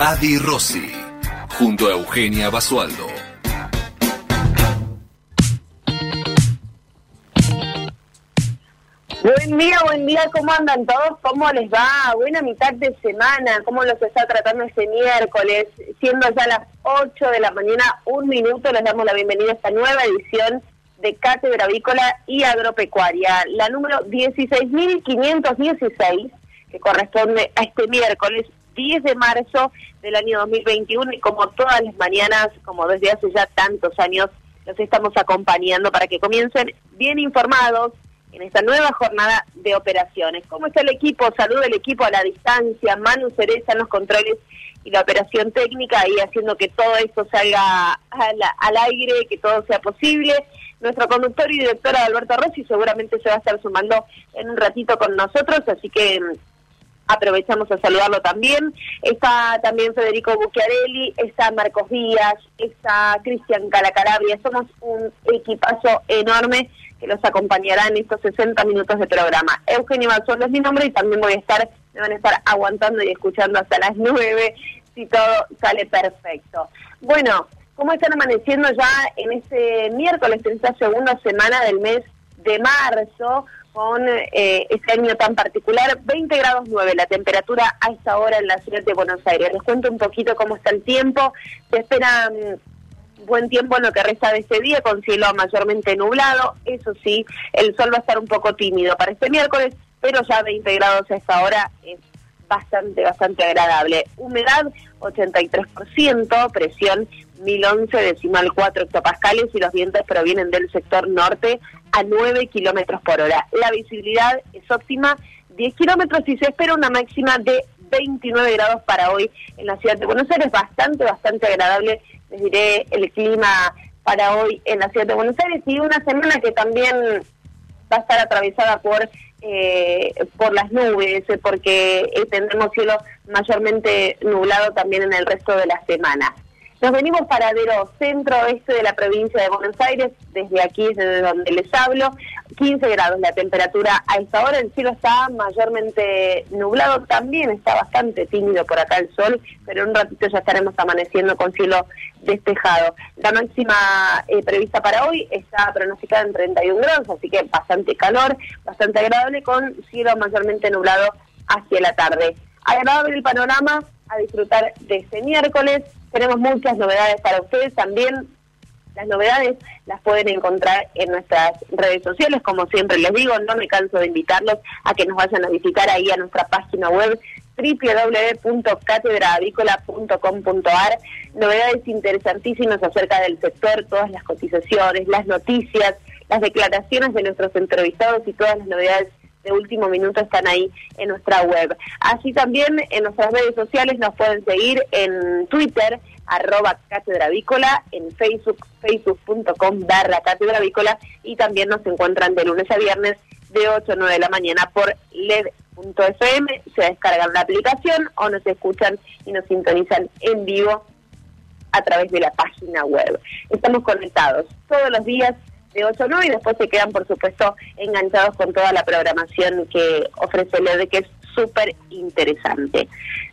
Adi Rossi, junto a Eugenia Basualdo. Buen día, buen día, ¿cómo andan todos? ¿Cómo les va? Buena mitad de semana, ¿cómo los está tratando este miércoles? Siendo ya las 8 de la mañana, un minuto, les damos la bienvenida a esta nueva edición de Cátedra Avícola y Agropecuaria, la número 16.516, que corresponde a este miércoles 10 de marzo del año 2021 y como todas las mañanas, como desde hace ya tantos años, los estamos acompañando para que comiencen bien informados en esta nueva jornada de operaciones. ¿Cómo está el equipo? Salud el equipo a la distancia, Manu Cereza en los controles y la operación técnica y haciendo que todo esto salga al, al aire, que todo sea posible. Nuestro conductor y directora Alberto Rossi seguramente se va a estar sumando en un ratito con nosotros, así que aprovechamos a saludarlo también. Está también Federico Bucchiarelli, está Marcos Díaz, está Cristian Calacalabria. Somos un equipazo enorme que los acompañará en estos 60 minutos de programa. Eugenio Mazuelo es mi nombre y también voy a estar, me van a estar aguantando y escuchando hasta las 9 si todo sale perfecto. Bueno, ¿cómo están amaneciendo ya en este miércoles, en esta segunda semana del mes de marzo? Con eh, este año tan particular, 20 grados 9 la temperatura a esta hora en la ciudad de Buenos Aires. Les cuento un poquito cómo está el tiempo. Se espera mm, buen tiempo en lo que resta de este día, con cielo mayormente nublado. Eso sí, el sol va a estar un poco tímido para este miércoles, pero ya 20 grados a esta hora es bastante, bastante agradable. Humedad 83%, presión 1011 decimal 4 hectopascales y los vientos provienen del sector norte a 9 kilómetros por hora. La visibilidad es óptima, 10 kilómetros y se espera una máxima de 29 grados para hoy en la ciudad de Buenos Aires. Bastante, bastante agradable, les diré, el clima para hoy en la ciudad de Buenos Aires y una semana que también va a estar atravesada por eh, por las nubes, porque eh, tendremos cielo mayormente nublado también en el resto de la semana. Nos venimos paradero centro-oeste de la provincia de Buenos Aires, desde aquí, desde donde les hablo. 15 grados la temperatura a esta hora, el cielo está mayormente nublado, también está bastante tímido por acá el sol, pero en un ratito ya estaremos amaneciendo con cielo despejado. La máxima eh, prevista para hoy está pronosticada en 31 grados, así que bastante calor, bastante agradable, con cielo mayormente nublado hacia la tarde. Agradable el panorama, a disfrutar de este miércoles. Tenemos muchas novedades para ustedes también. Las novedades las pueden encontrar en nuestras redes sociales, como siempre les digo, no me canso de invitarlos a que nos vayan a visitar ahí a nuestra página web www.catedraavícola.com.ar novedades interesantísimas acerca del sector, todas las cotizaciones, las noticias, las declaraciones de nuestros entrevistados y todas las novedades de último minuto están ahí en nuestra web. Así también en nuestras redes sociales nos pueden seguir en Twitter, arroba catedravícola, en Facebook, facebook.com barra catedravícola y también nos encuentran de lunes a viernes de 8 a 9 de la mañana por led.fm, se descargan la aplicación o nos escuchan y nos sintonizan en vivo a través de la página web. Estamos conectados todos los días de 8 a 9 y después se quedan, por supuesto, enganchados con toda la programación que ofrece LED, que es súper interesante.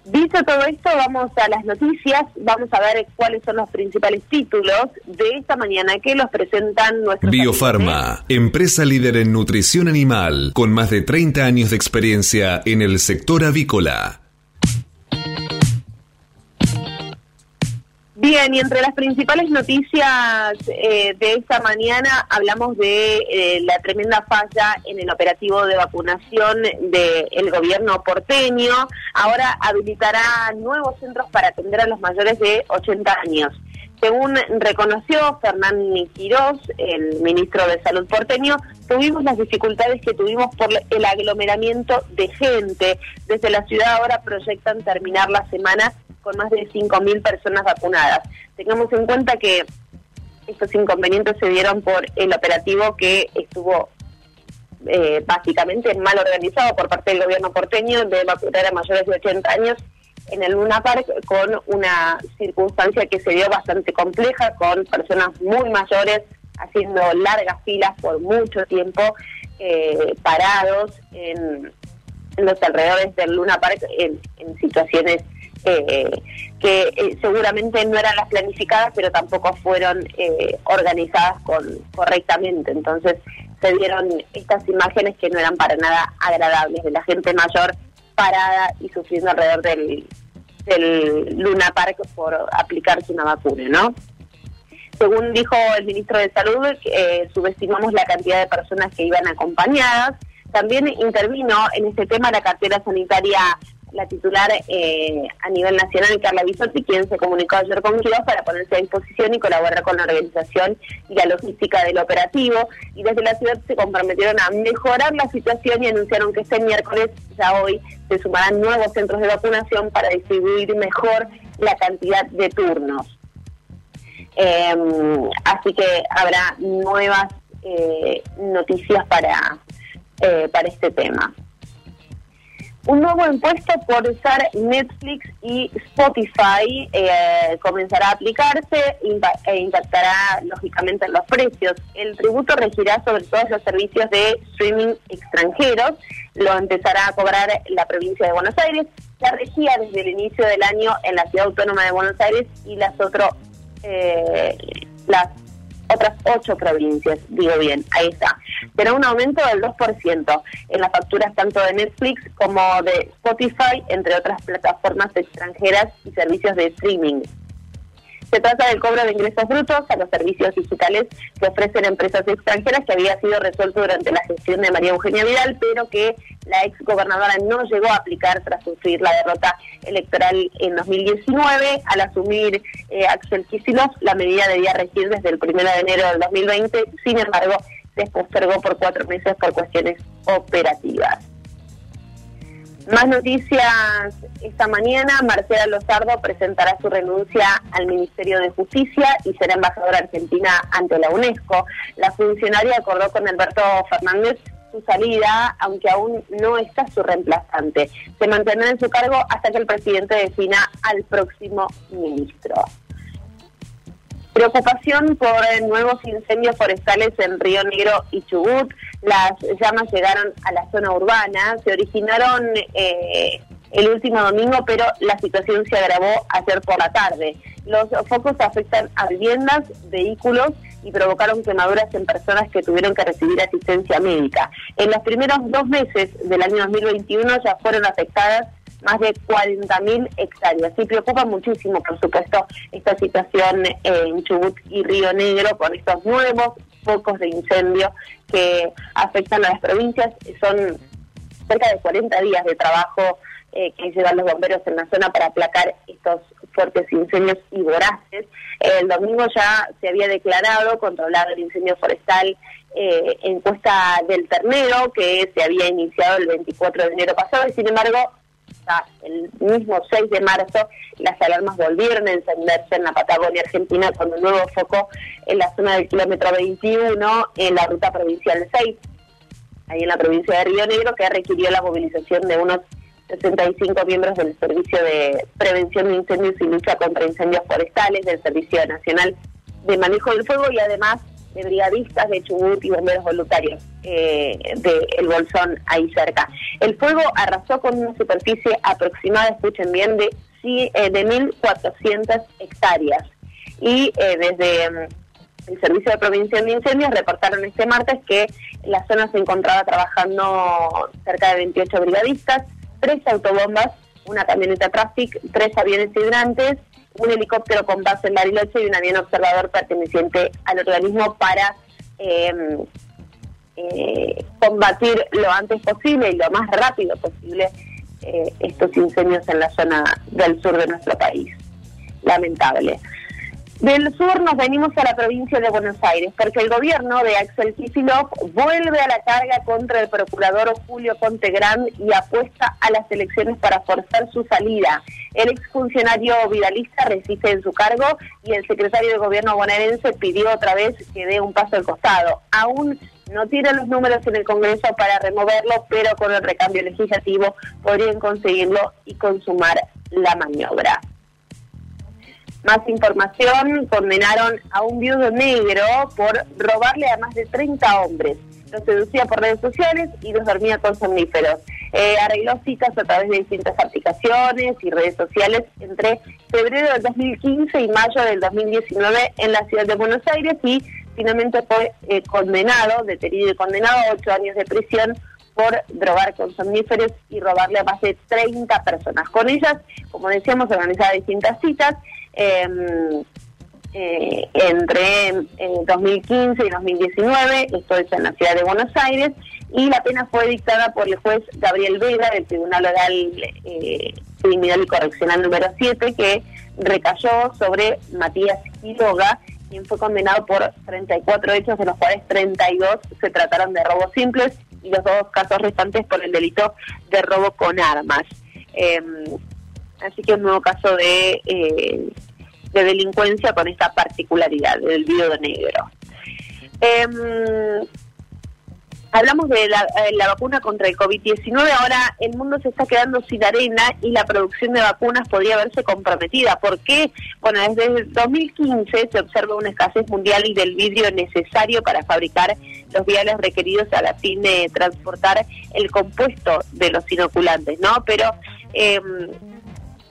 Dicho todo esto, vamos a las noticias, vamos a ver cuáles son los principales títulos de esta mañana que los presentan nuestros... Biofarma, empresa líder en nutrición animal, con más de 30 años de experiencia en el sector avícola. Bien, y entre las principales noticias eh, de esta mañana hablamos de eh, la tremenda falla en el operativo de vacunación del gobierno porteño. Ahora habilitará nuevos centros para atender a los mayores de 80 años. Según reconoció Fernán Quirós, el ministro de Salud porteño, tuvimos las dificultades que tuvimos por el aglomeramiento de gente. Desde la ciudad ahora proyectan terminar la semana con más de 5.000 personas vacunadas. Tengamos en cuenta que estos inconvenientes se dieron por el operativo que estuvo eh, básicamente mal organizado por parte del gobierno porteño de vacunar a mayores de 80 años en el Luna Park con una circunstancia que se dio bastante compleja, con personas muy mayores haciendo largas filas por mucho tiempo, eh, parados en, los alrededores del Luna Park en, situaciones eh, que eh, seguramente no eran las planificadas, pero tampoco fueron organizadas con, correctamente. Entonces se dieron estas imágenes que no eran para nada agradables de la gente mayor parada y sufriendo alrededor del, del Luna Park por aplicarse una vacuna, ¿no? Según dijo el ministro de Salud, eh, subestimamos la cantidad de personas que iban acompañadas. También intervino en este tema la cartera sanitaria la titular eh, a nivel nacional, Carla Bisotti, quien se comunicó ayer con Quiroz para ponerse a disposición y colaborar con la organización y la logística del operativo. Y desde la ciudad se comprometieron a mejorar la situación y anunciaron que este miércoles, ya hoy, se sumarán nuevos centros de vacunación para distribuir mejor la cantidad de turnos. Em, así que habrá nuevas eh, noticias para, eh, para este tema. Un nuevo impuesto por usar Netflix y Spotify eh, comenzará a aplicarse e impactará lógicamente en los precios. El tributo regirá sobre todos los servicios de streaming extranjeros. Lo empezará a cobrar la provincia de Buenos Aires. Ya regía desde el inicio del año en la ciudad autónoma de Buenos Aires y las, otro, eh, las otras ocho provincias, digo bien, ahí está. Pero un aumento del 2% en las facturas tanto de Netflix como de Spotify, entre otras plataformas extranjeras y servicios de streaming. Se trata del cobro de ingresos brutos a los servicios digitales que ofrecen empresas extranjeras que había sido resuelto durante la gestión de María Eugenia Vidal, pero que la ex gobernadora no llegó a aplicar tras sufrir la derrota electoral en 2019. Al asumir eh, Axel Kicillof, la medida debía regir desde el 1 de enero del 2020, sin embargo, se postergó por cuatro meses por cuestiones operativas. Más noticias esta mañana. Marcela Lozardo presentará su renuncia al Ministerio de Justicia y será embajadora argentina ante la UNESCO. La funcionaria acordó con Alberto Fernández su salida, aunque aún no está su reemplazante. Se mantendrá en su cargo hasta que el presidente defina al próximo ministro. Preocupación por nuevos incendios forestales en Río Negro y Chubut. Las llamas llegaron a la zona urbana, se originaron eh, el último domingo, pero la situación se agravó ayer por la tarde. Los focos afectan a viviendas, vehículos y provocaron quemaduras en personas que tuvieron que recibir asistencia médica. En los primeros dos meses del año 2021 ya fueron afectadas más de 40.000 hectáreas. Y preocupa muchísimo, por supuesto, esta situación en Chubut y Río Negro con estos nuevos focos de incendio que afectan a las provincias. Son cerca de 40 días de trabajo eh, que llevan los bomberos en la zona para aplacar estos fuertes incendios y voraces. El domingo ya se había declarado controlado el incendio forestal eh, en Cuesta del Ternero, que se había iniciado el 24 de enero pasado, y sin embargo el mismo 6 de marzo las alarmas volvieron a encenderse en la Patagonia Argentina con un nuevo foco en la zona del kilómetro 21 en la ruta provincial 6, ahí en la provincia de Río Negro, que requirió la movilización de unos 65 miembros del Servicio de Prevención de Incendios y Lucha contra Incendios Forestales, del Servicio Nacional de Manejo del Fuego y además de brigadistas de Chubut y bomberos voluntarios eh, de Bolsón ahí cerca. El fuego arrasó con una superficie aproximada, escuchen bien, de, eh, de 1.400 hectáreas. Y eh, desde mm, el Servicio de Prevención de Incendios reportaron este martes que la zona se encontraba trabajando cerca de 28 brigadistas, tres autobombas, una camioneta Traffic, tres aviones hidrantes un helicóptero con base en Bariloche y un avión observador perteneciente al organismo para em, eh, combatir lo antes posible y lo más rápido posible eh, estos incendios en la zona del sur de nuestro país. Lamentable. Del sur nos venimos a la provincia de Buenos Aires, porque el gobierno de Axel Kicillof vuelve a la carga contra el procurador Julio Contegrán y apuesta a las elecciones para forzar su salida. El exfuncionario vidalista resiste en su cargo y el secretario de gobierno bonaerense pidió otra vez que dé un paso al costado. Aún no tiene los números en el Congreso para removerlo, pero con el recambio legislativo podrían conseguirlo y consumar la maniobra. Más información, condenaron a un viudo negro por robarle a más de 30 hombres. Los seducía por redes sociales y los dormía con somníferos. Eh, arregló citas a través de distintas aplicaciones y redes sociales entre febrero del 2015 y mayo del 2019 en la ciudad de Buenos Aires y finalmente fue eh, condenado, detenido y condenado a ocho años de prisión por drogar con somníferos y robarle a más de 30 personas. Con ellas, como decíamos, organizaba distintas citas eh, entre 2015 eh, y 2019, esto es en la ciudad de Buenos Aires, y la pena fue dictada por el juez Gabriel Vega del Tribunal Oral eh, Criminal y Correccional número 7, que recayó sobre Matías Quiroga, quien fue condenado por 34 hechos, de los cuales 32 se trataron de robos simples y los dos casos restantes por el delito de robo con armas. Em, así que un nuevo caso de eh, de delincuencia con esta particularidad del de negro. Em, hablamos de la, eh, la, vacuna contra el COVID-19, ahora el mundo se está quedando sin arena y la producción de vacunas podría verse comprometida. ¿Por qué? Bueno, desde el 2015 se observa una escasez mundial del vidrio necesario para fabricar los viales requeridos a la fin de transportar el compuesto de los inoculantes, ¿no? Pero... Eh,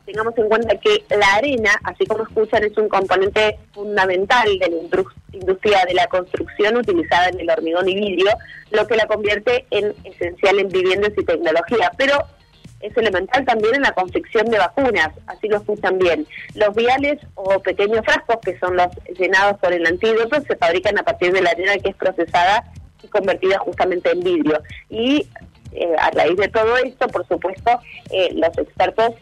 tengamos en cuenta que la arena, así como escuchan, es un componente fundamental de la industria de la construcción utilizada en el hormigón y vidrio, lo que la convierte en esencial en viviendas y tecnología. Pero es elemental también en la confección de vacunas, así lo escuchan bien. Los viales o pequeños frascos, que son los llenados por el antídoto, se fabrican a partir de la arena que es procesada y convertida justamente en vidrio. Y eh, a raíz de todo esto, por supuesto, eh, los expertos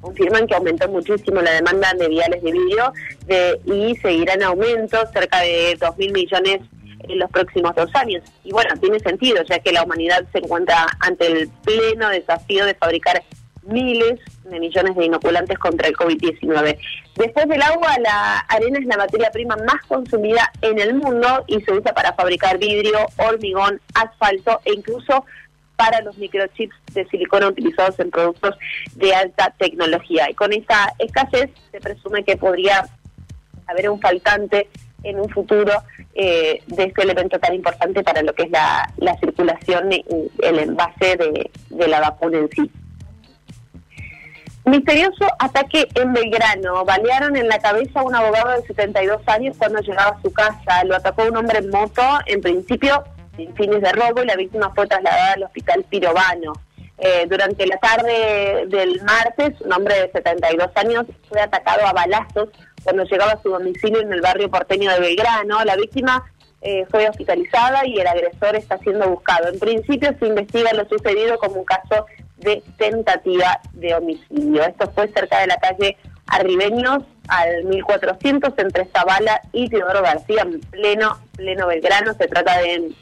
confirman que aumentó muchísimo la demanda de viales de vidrio de, y seguirá en aumento, cerca de 2.000 millones en los próximos dos años. Y bueno, tiene sentido, ya que la humanidad se encuentra ante el pleno desafío de fabricar miles de millones de inoculantes contra el COVID-19. Después del agua, la arena es la materia prima más consumida en el mundo y se usa para fabricar vidrio, hormigón, asfalto e incluso para los microchips de silicona utilizados en productos de alta tecnología. Y con esta escasez se presume que podría haber un faltante en un futuro eh, de este elemento tan importante para lo que es la, circulación y el envase de, de la vacuna en sí. Misterioso ataque en Belgrano. Balearon en la cabeza a un abogado de 72 años cuando llegaba a su casa. Lo atacó un hombre en moto. En principio sin fines de robo y la víctima fue trasladada al hospital Pirobano. Eh, durante la tarde del martes, un hombre de 72 años fue atacado a balazos cuando llegaba a su domicilio en el barrio porteño de Belgrano. La víctima eh, fue hospitalizada y el agresor está siendo buscado. En principio se investiga lo sucedido como un caso de tentativa de homicidio. Esto fue cerca de la calle Arribeños al 1400 entre Zavala y Teodoro García, en pleno, pleno Belgrano. Se trata de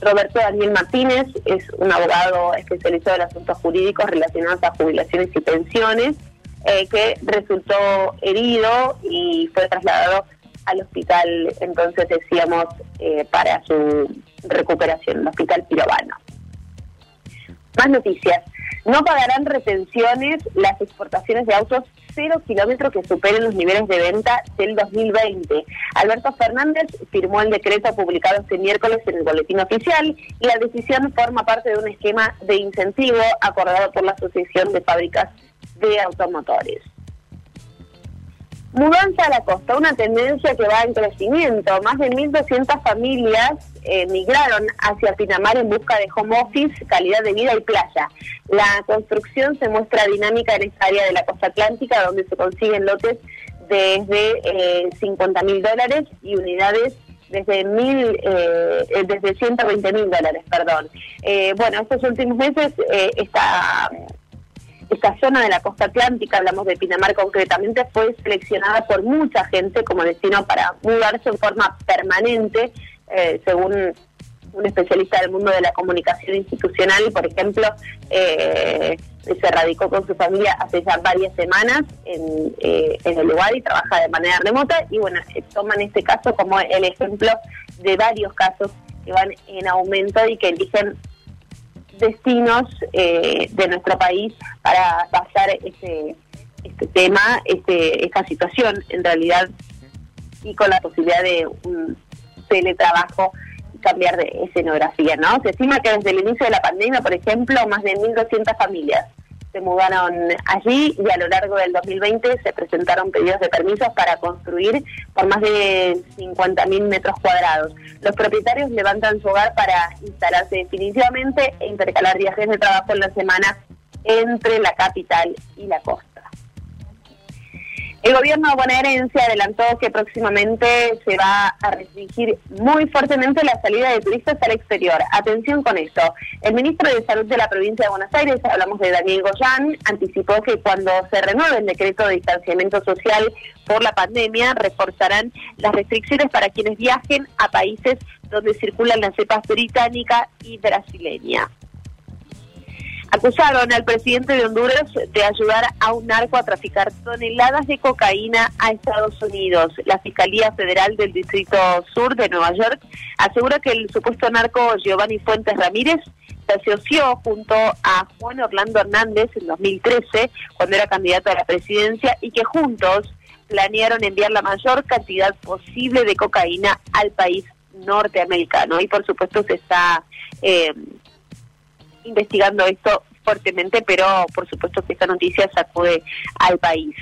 Roberto Daniel Martínez es un abogado especializado en asuntos jurídicos relacionados a jubilaciones y pensiones, eh, que resultó herido y fue trasladado al hospital, entonces decíamos, eh, para su recuperación, el hospital Pirobano. Más noticias. No pagarán retenciones las exportaciones de autos cero kilómetros que superen los niveles de venta del 2020. Alberto Fernández firmó el decreto publicado este miércoles en el boletín oficial y la decisión forma parte de un esquema de incentivo acordado por la Asociación de Fábricas de Automotores. Mudanza a la costa, una tendencia que va en crecimiento. Más de 1.200 familias eh, migraron hacia Pinamar en busca de home office, calidad de vida y playa. La construcción se muestra dinámica en esta área de la costa atlántica, donde se consiguen lotes desde eh, 50 mil dólares y unidades desde mil eh, desde 120 mil dólares perdón eh, bueno estos últimos meses esta esta zona de la costa atlántica, hablamos de Pinamar concretamente, fue seleccionada por mucha gente como destino para mudarse en forma permanente, eh, según un especialista del mundo de la comunicación institucional, por ejemplo, eh, se radicó con su familia hace ya varias semanas en, eh, en el lugar y trabaja de manera remota y bueno, toman este caso como el ejemplo de varios casos que van en aumento y que eligen destinos eh, de nuestro país para pasar este, este tema, este, esta situación en realidad y con la posibilidad de un teletrabajo cambiar de escenografía, ¿no? Se estima que desde el inicio de la pandemia, por ejemplo, más de 1.200 familias se mudaron allí y a lo largo del 2020 se presentaron pedidos de permisos para construir por más de 50.000 metros cuadrados. Los propietarios levantan su hogar para instalarse definitivamente e intercalar viajes de trabajo en la semana entre la capital y la costa. El gobierno bonaerense adelantó que próximamente se va a restringir muy fuertemente la salida de turistas al exterior. Atención con esto. El ministro de Salud de la provincia de Buenos Aires, hablamos de Daniel Goyán, anticipó que cuando se renueve el decreto de distanciamiento social por la pandemia, reforzarán las restricciones para quienes viajen a países donde circulan las cepas británica y brasileña. Acusaron al presidente de Honduras de ayudar a un narco a traficar toneladas de cocaína a Estados Unidos. La Fiscalía Federal del Distrito Sur de Nueva York asegura que el supuesto narco Giovanni Fuentes Ramírez se asoció junto a Juan Orlando Hernández en 2013, cuando era candidato a la presidencia, y que juntos planearon enviar la mayor cantidad posible de cocaína al país norteamericano. Y por supuesto se está eh, investigando esto fuertemente, pero por supuesto que esta noticia sacude al país.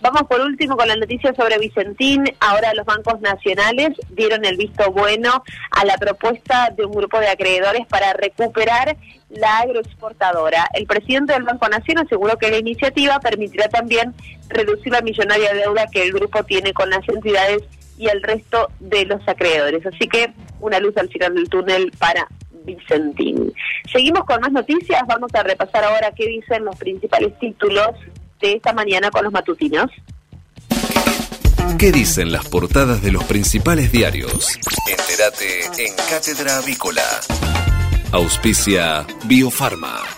Vamos por último con la noticia sobre Vicentín. Ahora los bancos nacionales dieron el visto bueno a la propuesta de un grupo de acreedores para recuperar la agroexportadora. El presidente del Banco Nación aseguró que la iniciativa permitirá también reducir la millonaria deuda que el grupo tiene con las entidades y el resto de los acreedores. Así que una luz al final del túnel para Vicentín. Seguimos con más noticias, vamos a repasar ahora qué dicen los principales títulos de esta mañana con los matutinos. ¿Qué dicen las portadas de los principales diarios? Entérate en Cátedra Avícola. Auspicia Biofarma.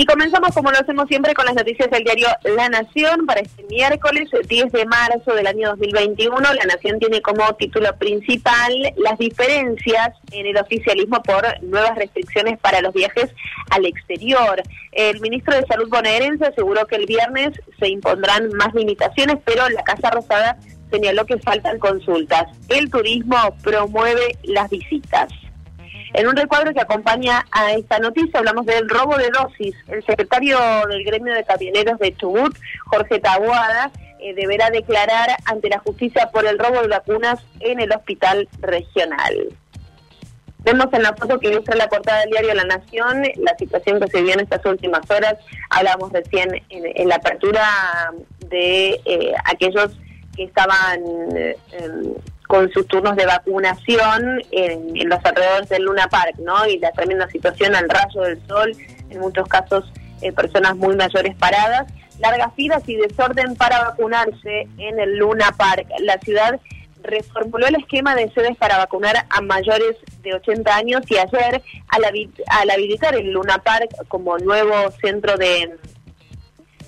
Y comenzamos como lo hacemos siempre con las noticias del diario La Nación para este miércoles 10 de marzo del año 2021. La Nación tiene como título principal las diferencias en el oficialismo por nuevas restricciones para los viajes al exterior. El ministro de Salud bonaerense aseguró que el viernes se impondrán más limitaciones, pero la Casa Rosada señaló que faltan consultas. El turismo promueve las visitas. En un recuadro que acompaña a esta noticia hablamos del robo de dosis. El secretario del gremio de camioneros de Chubut, Jorge Tabuada, eh, deberá declarar ante la justicia por el robo de vacunas en el hospital regional. Vemos en la foto que ilustra la portada del diario La Nación la situación que se vio en estas últimas horas. Hablamos recién en, la apertura de eh, aquellos que estaban eh, con sus turnos de vacunación en, los alrededores del Luna Park, ¿no? Y la tremenda situación al rayo del sol, en muchos casos eh, personas muy mayores paradas, largas filas y desorden para vacunarse en el Luna Park. La ciudad reformuló el esquema de sedes para vacunar a mayores de 80 años y ayer al, al habilitar el Luna Park como nuevo centro de,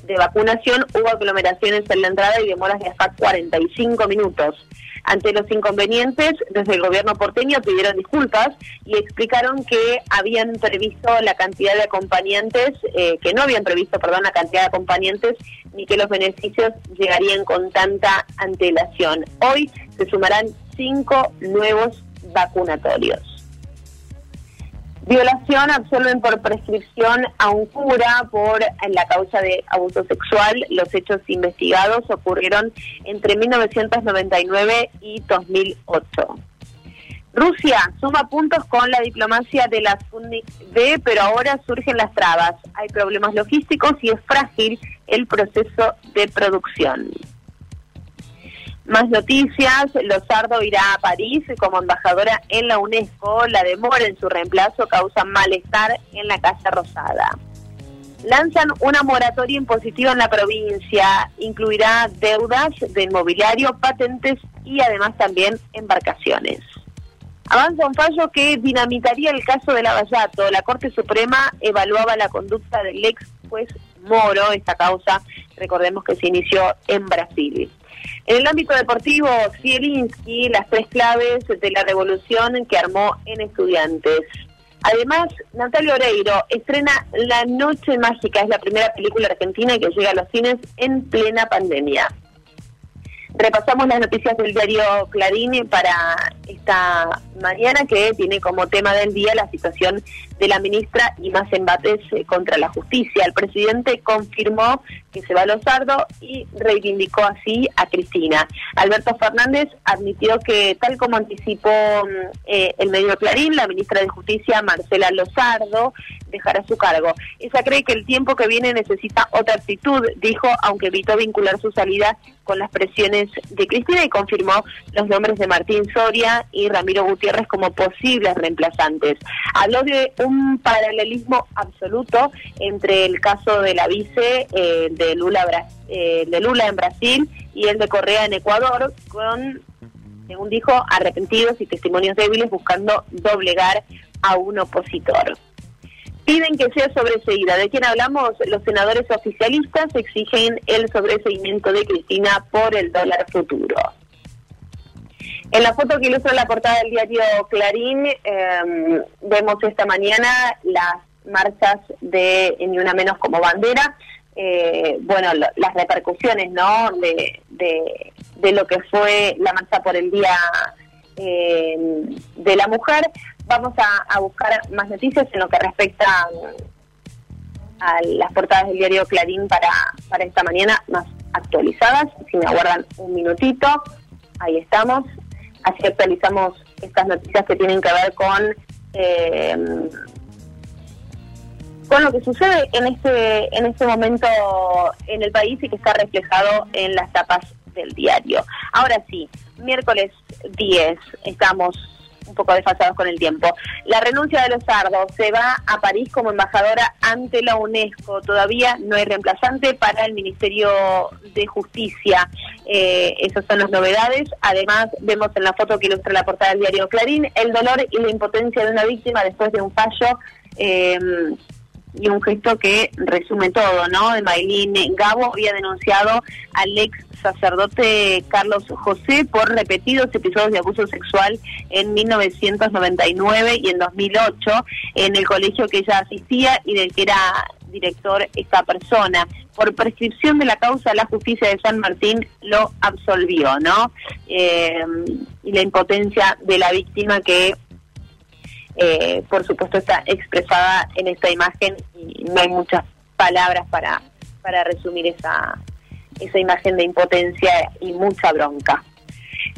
de vacunación hubo aglomeraciones en la entrada y demoras de hasta 45 minutos. Ante los inconvenientes, desde el gobierno porteño pidieron disculpas y explicaron que habían previsto la cantidad de acompañantes, eh, que no habían previsto, perdón, la cantidad de acompañantes ni que los beneficios llegarían con tanta antelación. Hoy se sumarán cinco nuevos vacunatorios. Violación absuelven por prescripción a un cura por la causa de abuso sexual. Los hechos investigados ocurrieron entre 1999 y 2008. Rusia suma puntos con la diplomacia de la Sputnik pero ahora surgen las trabas. Hay problemas logísticos y es frágil el proceso de producción. Más noticias, Lozardo irá a París como embajadora en la UNESCO. La demora en su reemplazo causa malestar en la Casa Rosada. Lanzan una moratoria impositiva en la provincia. Incluirá deudas de inmobiliario, patentes y además también embarcaciones. Avanza un fallo que dinamitaría el caso de Lavallato. La Corte Suprema evaluaba la conducta del ex juez Moro. Esta causa, recordemos que se inició en Brasil. En el ámbito deportivo, Zielinski, las tres claves de la revolución que armó en estudiantes. Además, Natalia Oreiro estrena La Noche Mágica, es la primera película argentina que llega a los cines en plena pandemia. Repasamos las noticias del diario Clarín para esta mañana que tiene como tema del día la situación de la ministra y más embates eh, contra la justicia. El presidente confirmó que se va a Lozardo y reivindicó así a Cristina. Alberto Fernández admitió que, tal como anticipó mm, eh, el medio Clarín, la ministra de Justicia, Marcela Lozardo, dejará su cargo. Ella cree que el tiempo que viene necesita otra actitud, dijo, aunque evitó vincular su salida con las presiones de Cristina y confirmó los nombres de Martín Soria y Ramiro Gutiérrez como posibles reemplazantes. Habló de un paralelismo absoluto entre el caso de la vice eh, de, Lula, eh, de Lula en Brasil y el de Correa en Ecuador, con, según dijo, arrepentidos y testimonios débiles buscando doblegar a un opositor. Piden que sea sobreseída. ¿De quién hablamos? Los senadores oficialistas exigen el sobreseimiento de Cristina por el dólar futuro. En la foto que ilustra la portada del diario Clarín, em, vemos esta mañana las marchas de Ni Una Menos como bandera. Eh, bueno, las repercusiones, ¿no? De, de, lo que fue la marcha por el Día em, de la Mujer. Vamos a, buscar más noticias en lo que respecta a las portadas del diario Clarín para, para esta mañana, más actualizadas. Si me aguardan un minutito, ahí estamos. Así actualizamos estas noticias que tienen que ver con eh, con lo que sucede en este en este momento en el país y que está reflejado en las tapas del diario. Ahora sí, miércoles 10 estamos un poco desfasados con el tiempo. La renuncia de los sardos se va a París como embajadora ante la UNESCO. Todavía no hay reemplazante para el Ministerio de Justicia. Eh, esas son las novedades. Además, vemos en la foto que ilustra la portada del diario Clarín el dolor y la impotencia de una víctima después de un fallo. Eh, y un gesto que resume todo, ¿no? De Maylin Gabo había denunciado al ex sacerdote Carlos José por repetidos episodios de abuso sexual en 1999 y en 2008 en el colegio que ella asistía y del que era director esta persona. Por prescripción de la causa, la justicia de San Martín lo absolvió, ¿no? Eh, y la impotencia de la víctima que eh, por supuesto está expresada en esta imagen y no hay muchas palabras para, para resumir esa, esa imagen de impotencia y mucha bronca.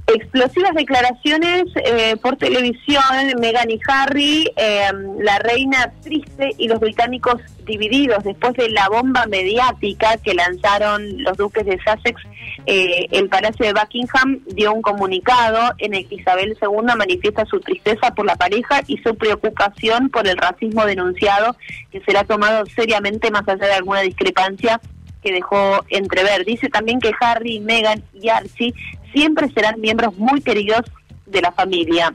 Explosivas declaraciones eh, por televisión, Meghan y Harry, eh, la reina triste y los británicos divididos después de la bomba mediática que lanzaron los duques de Sussex. Eh, el Palacio de Buckingham dio un comunicado en el que Isabel II manifiesta su tristeza por la pareja y su preocupación por el racismo denunciado que será tomado seriamente más allá de alguna discrepancia que dejó entrever. Dice también que Harry, Meghan y Archie siempre serán miembros muy queridos de la familia.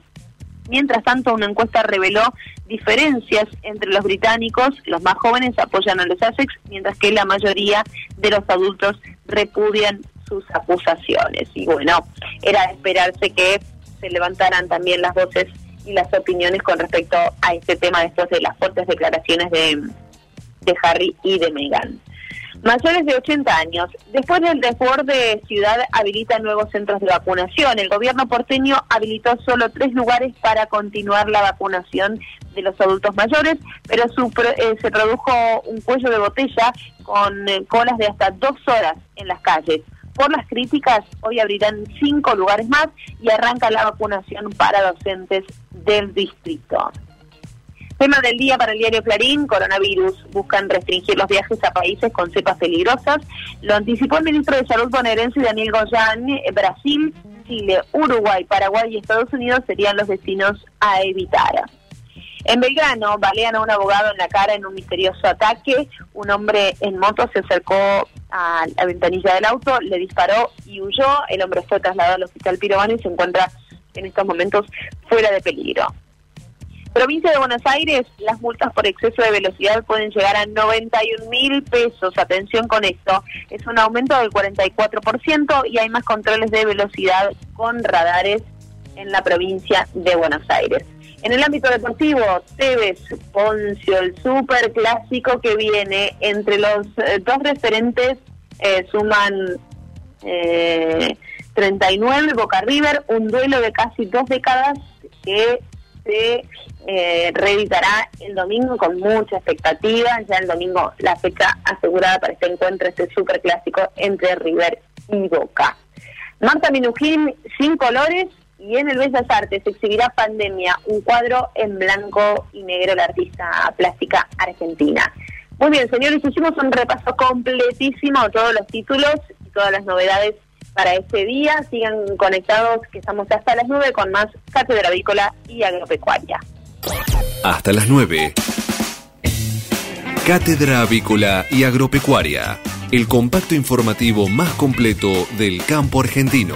Mientras tanto, una encuesta reveló diferencias entre los británicos, los más jóvenes apoyan a los Essex, mientras que la mayoría de los adultos repudian sus acusaciones. Y bueno, era esperarse que se levantaran también las voces y las opiniones con respecto a este tema después de las fuertes declaraciones de, de Harry y de Meghan. Mayores de 80 años. Después del desborde, Ciudad habilita nuevos centros de vacunación. El gobierno porteño habilitó solo tres lugares para continuar la vacunación de los adultos mayores, pero eh, se produjo un cuello de botella con eh, colas de hasta dos horas en las calles. Por las críticas, hoy abrirán cinco lugares más y arranca la vacunación para docentes del distrito. Tema del día para el diario Clarín, coronavirus. Buscan restringir los viajes a países con cepas peligrosas. Lo anticipó el ministro de Salud bonaerense Daniel Goyan. Brasil, Chile, Uruguay, Paraguay y Estados Unidos serían los destinos a evitar. En Belgrano, balean a un abogado en la cara en un misterioso ataque. Un hombre en moto se acercó a la ventanilla del auto, le disparó y huyó. El hombre fue trasladado al hospital Pirobano y se encuentra en estos momentos fuera de peligro. Provincia de Buenos Aires, las multas por exceso de velocidad pueden llegar a 91 mil pesos. Atención con esto, es un aumento del 44% y hay más controles de velocidad con radares en la provincia de Buenos Aires. En el ámbito deportivo, Tevez Poncio, el super clásico que viene entre los eh, dos referentes, eh, suman eh, 39, Boca River, un duelo de casi dos décadas que se eh, reeditará el domingo con mucha expectativa. Ya el domingo la fecha asegurada para este encuentro, este super clásico entre River y Boca. Marta Minujín, sin colores, y en el Bellas Artes exhibirá Pandemia, un cuadro en blanco y negro, la artista plástica argentina. Muy bien, señores, hicimos un repaso completísimo de todos los títulos y todas las novedades para este día. Sigan conectados, que estamos hasta las 9 con más Cátedra Avícola y Agropecuaria. Hasta las 9. Cátedra Avícola y Agropecuaria, el compacto informativo más completo del campo argentino.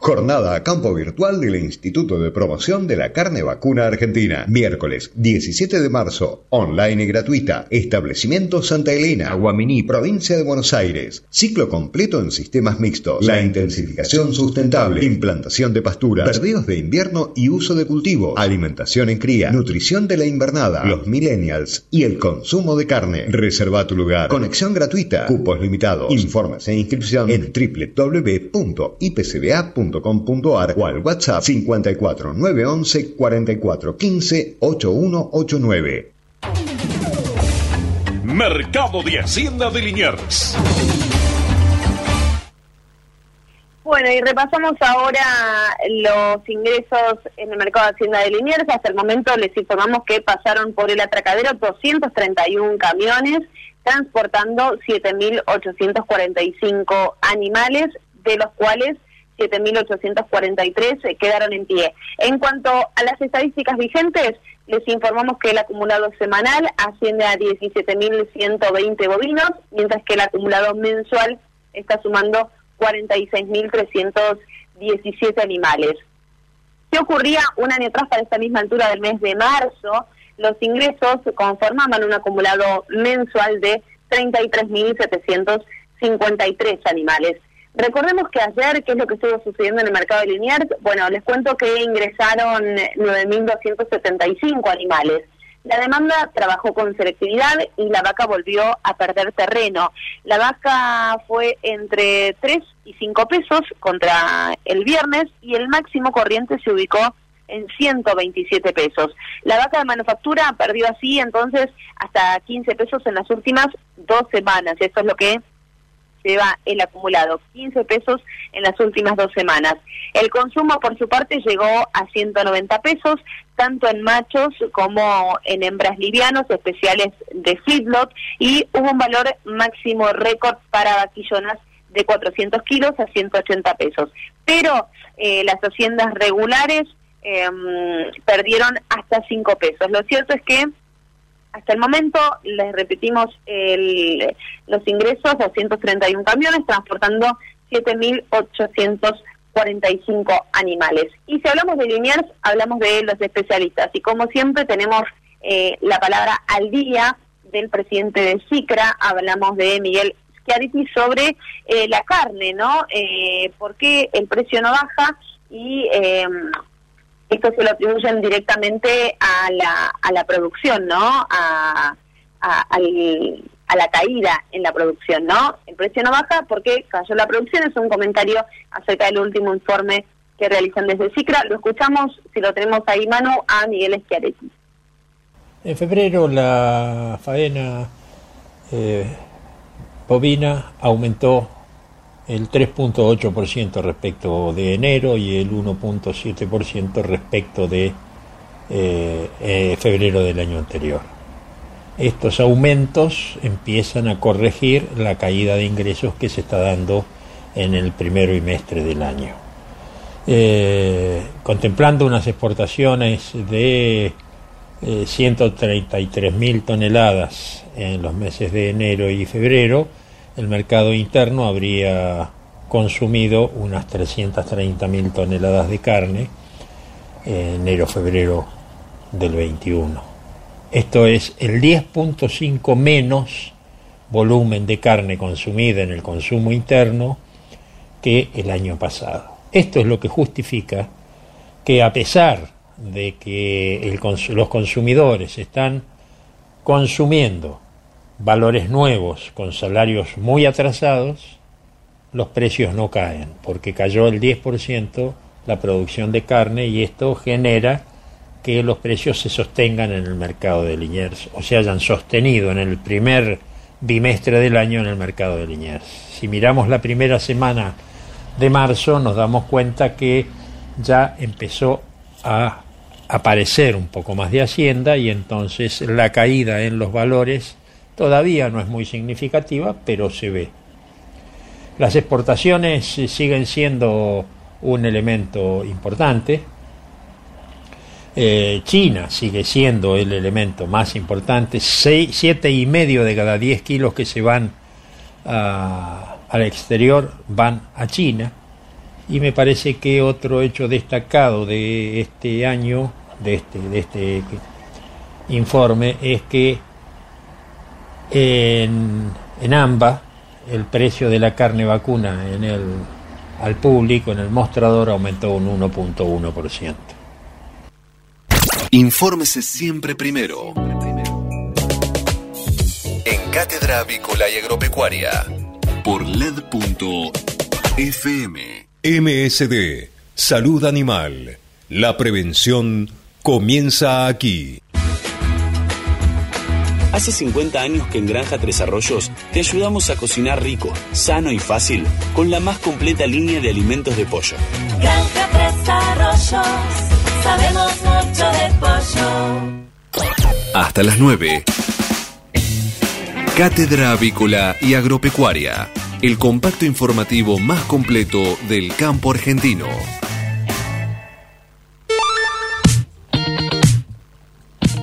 Jornada a campo virtual del Instituto de Promoción de la Carne Vacuna Argentina. Miércoles 17 de marzo. Online y gratuita. Establecimiento Santa Elena, Aguaminí, provincia de Buenos Aires. Ciclo completo en sistemas mixtos. La intensificación sustentable. Implantación de pasturas. Perdidos de invierno y uso de cultivo. Alimentación en cría. Nutrición de la invernada. Los millennials. Y el consumo de carne. Reserva tu lugar. Conexión gratuita. Cupos limitados. Informes e inscripción en www.ipcba.com .com.ar o al WhatsApp 54 911 44 15 8189. Mercado de Hacienda de Liniers. Bueno, y repasamos ahora los ingresos en el mercado de Hacienda de Liniers. Hasta el momento les informamos que pasaron por el atracadero 231 camiones transportando 7.845 animales, de los cuales 7.843 quedaron en pie. En cuanto a las estadísticas vigentes, les informamos que el acumulado semanal asciende a 17.120 bovinos, mientras que el acumulado mensual está sumando 46.317 animales. ¿Qué ocurría un año atrás para esta misma altura del mes de marzo? Los ingresos conformaban un acumulado mensual de 33.753 animales. Recordemos que ayer, ¿qué es lo que estuvo sucediendo en el mercado de Liniers? Bueno, les cuento que ingresaron 9.275 animales. La demanda trabajó con selectividad y la vaca volvió a perder terreno. La vaca fue entre 3 y 5 pesos contra el viernes y el máximo corriente se ubicó en 127 pesos. La vaca de manufactura perdió así entonces hasta 15 pesos en las últimas dos semanas. Esto es lo que lleva el acumulado, 15 pesos en las últimas dos semanas. El consumo, por su parte, llegó a 190 pesos, tanto en machos como en hembras livianos, especiales de feedlot, y hubo un valor máximo récord para vaquillonas de 400 kilos a 180 pesos. Pero eh, las haciendas regulares em, perdieron hasta 5 pesos. Lo cierto es que hasta el momento, les repetimos el, los ingresos, 231 camiones transportando 7.845 animales. Y si hablamos de Liniers, hablamos de los especialistas. Y como siempre tenemos eh, la palabra al día del presidente de SICRA, hablamos de Miguel Schiariti sobre eh, la carne, ¿no? Eh, ¿Por qué el precio no baja? Y eh, esto se lo atribuyen directamente a la, a la producción, ¿no? A, al, a la caída en la producción, ¿no? El precio no baja porque cayó la producción, es un comentario acerca del último informe que realizan desde CICRA. Lo escuchamos, si lo tenemos ahí, Manu, a Miguel Schiaretti. En febrero la faena eh, bovina aumentó el 3.8% respecto de enero y el 1.7% respecto de eh, eh, febrero del año anterior. Estos aumentos empiezan a corregir la caída de ingresos que se está dando en el primer bimestre del año. Eh, contemplando unas exportaciones de 133 mil toneladas en los meses de enero y febrero, el mercado interno habría consumido unas 330.000 toneladas de carne en enero-febrero del 21. Esto es el 10.5 menos volumen de carne consumida en el consumo interno que el año pasado. Esto es lo que justifica que a pesar de que los consumidores están consumiendo valores nuevos con salarios muy atrasados, los precios no caen, porque cayó el 10% la producción de carne y esto genera que los precios se sostengan en el mercado de Liniers o se hayan sostenido en el primer bimestre del año en el mercado de Liniers. Si miramos la primera semana de marzo nos damos cuenta que ya empezó a aparecer un poco más de hacienda y entonces la caída en los valores Todavía no es muy significativa, pero se ve. Las exportaciones siguen siendo un elemento importante. Eh, China sigue siendo el elemento más importante. siete y medio de cada 10 kilos que se van al exterior van a China. Y me parece que otro hecho destacado de este año, de este, de este informe, es que en, en AMBA, el precio de la carne vacuna en el, al público, en el mostrador, aumentó un 1.1%. Infórmese siempre primero. En Cátedra Avícola y Agropecuaria. Por LED.fm. MSD. Salud Animal. La prevención comienza aquí. Hace 50 años que en Granja Tres Arroyos te ayudamos a cocinar rico, sano y fácil con la más completa línea de alimentos de pollo. Granja Tres Arroyos, sabemos mucho de pollo. Hasta las 9. Cátedra Avícola y Agropecuaria, el compacto informativo más completo del campo argentino.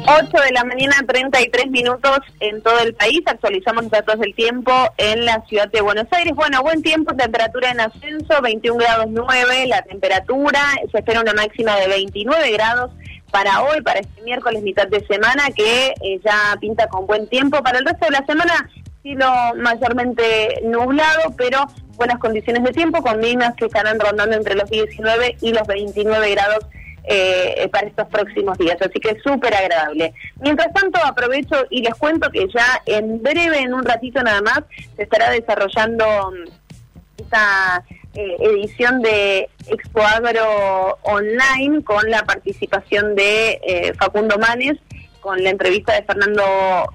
8 de la mañana, 33 minutos en todo el país. Actualizamos datos del tiempo en la ciudad de Buenos Aires. Bueno, buen tiempo, temperatura en ascenso, 21 grados 9 la temperatura. Se espera una máxima de 29 grados para hoy, para este miércoles, mitad de semana, que eh, ya pinta con buen tiempo. Para el resto de la semana, lo mayormente nublado, pero buenas condiciones de tiempo, con mínimas que estarán rondando entre los 19 y los 29 grados eh, para estos próximos días. Así que súper agradable. Mientras tanto, aprovecho y les cuento que ya en breve, en un ratito nada más, se estará desarrollando mm, esta eh, edición de Expo Agro Online con la participación de eh, Facundo Manes, con la entrevista de Fernando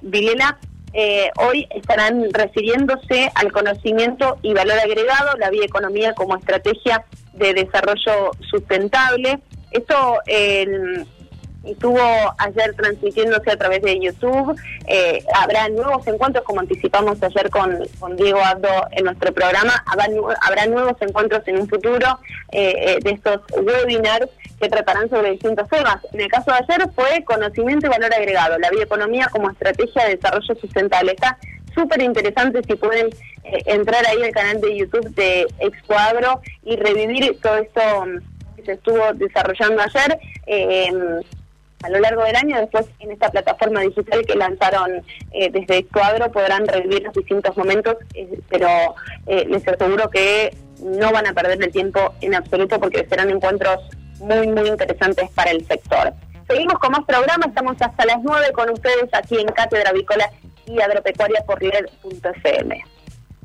Vilela. hoy estarán refiriéndose al conocimiento y valor agregado, la bioeconomía como estrategia de desarrollo sustentable. Esto estuvo ayer transmitiéndose a través de YouTube. Eh, habrá nuevos encuentros, como anticipamos ayer con, Diego Abdo en nuestro programa. Habrá, nuevos encuentros en un futuro eh, eh, de estos webinars que tratarán sobre distintos temas. En el caso de ayer fue conocimiento y valor agregado, la bioeconomía como estrategia de desarrollo sustentable. Está súper interesante si pueden entrar ahí al canal de YouTube de Expo Agro y revivir todo esto se estuvo desarrollando ayer. Eh, a lo largo del año, después en esta plataforma digital que lanzaron eh, desde Cuadro podrán revivir los distintos momentos, eh, pero les aseguro que no van a perder el tiempo en absoluto porque serán encuentros muy, muy interesantes para el sector. Seguimos con más programas, estamos hasta las 9 con ustedes aquí en Cátedra Avícola y agropecuaria por LED.fm.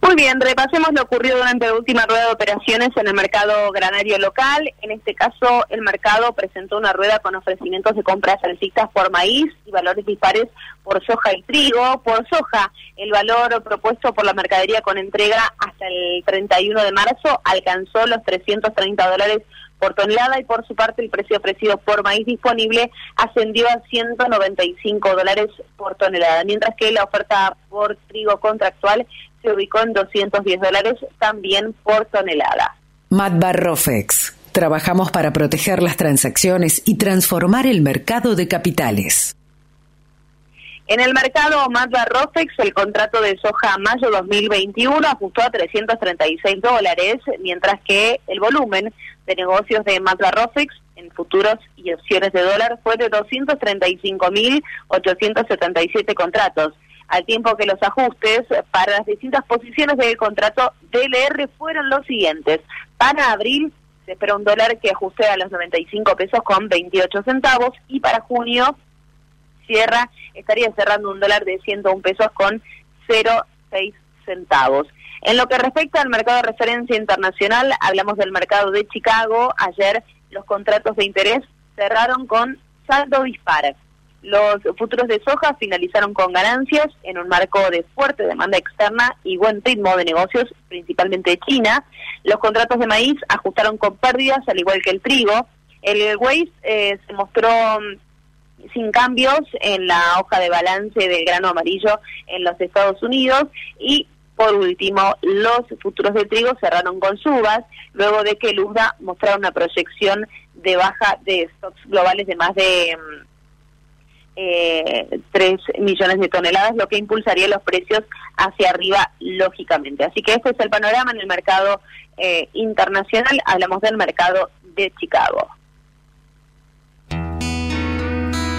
Muy bien, repasemos lo ocurrido durante la última rueda de operaciones en el mercado granario local. En este caso, el mercado presentó una rueda con ofrecimientos de compras alcistas por maíz y valores dispares por soja y trigo. Por soja, el valor propuesto por la mercadería con entrega hasta el 31 de marzo alcanzó los 330 dólares por tonelada y por su parte el precio ofrecido por maíz disponible ascendió a 195 dólares por tonelada, mientras que la oferta por trigo contractual se ubicó en 210 dólares también por tonelada. Matbarrofex. Trabajamos para proteger las transacciones y transformar el mercado de capitales. En el mercado Matbarrofex, el contrato de soja a mayo 2021 ajustó a 336 dólares, mientras que el volumen de negocios de Matbarrofex en futuros y opciones de dólar fue de 235.877 contratos al tiempo que los ajustes para las distintas posiciones del contrato DLR fueron los siguientes. Para abril se espera un dólar que ajuste a los 95 pesos con 28 centavos y para junio cierra, estaría cerrando un dólar de 101 pesos con 0,6 centavos. En lo que respecta al mercado de referencia internacional, hablamos del mercado de Chicago. Ayer los contratos de interés cerraron con saldo dispar. Los futuros de soja finalizaron con ganancias en un marco de fuerte demanda externa y buen ritmo de negocios, principalmente de China. Los contratos de maíz ajustaron con pérdidas, al igual que el trigo. El Waze eh, se mostró mm, sin cambios en la hoja de balance del grano amarillo en los Estados Unidos y por último, los futuros de trigo cerraron con subas, luego de que el USDA mostrara una proyección de baja de stocks globales de más de mm, eh, 3 millones de toneladas, lo que impulsaría los precios hacia arriba, lógicamente. Así que este es el panorama en el mercado eh, internacional. Hablamos del mercado de Chicago.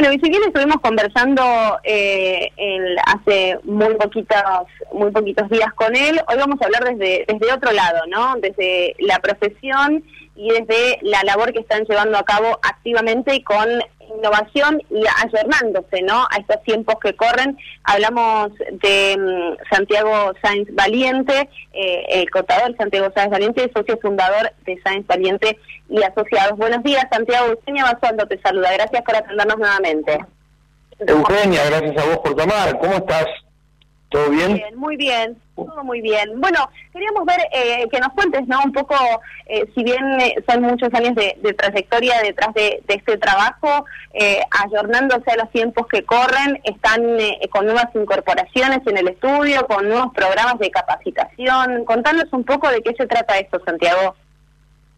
Bueno, y estuvimos conversando eh, hace muy poquitos, muy poquitos días con él, hoy vamos a hablar desde, desde otro lado, ¿no? Desde la profesión y desde la labor que están llevando a cabo activamente con innovación y ayornándose ¿no? a estos tiempos que corren. Hablamos de mm, Santiago Sáenz Valiente, eh, el contador Santiago Sáenz Valiente, socio fundador de Sáenz Valiente y Asociados. Buenos días, Santiago. Eugenia Basualdo te saluda. Gracias por atendernos nuevamente. Eugenia, gracias a vos por llamar. ¿Cómo estás? ¿Todo bien? Muy bien, todo muy bien. Bueno, queríamos ver eh, que nos cuentes, ¿no? Un poco, eh, si bien eh, son muchos años de, trayectoria detrás de, este trabajo, ayornándose a los tiempos que corren, están con nuevas incorporaciones en el estudio, con nuevos programas de capacitación. Contanos un poco de qué se trata esto, Santiago.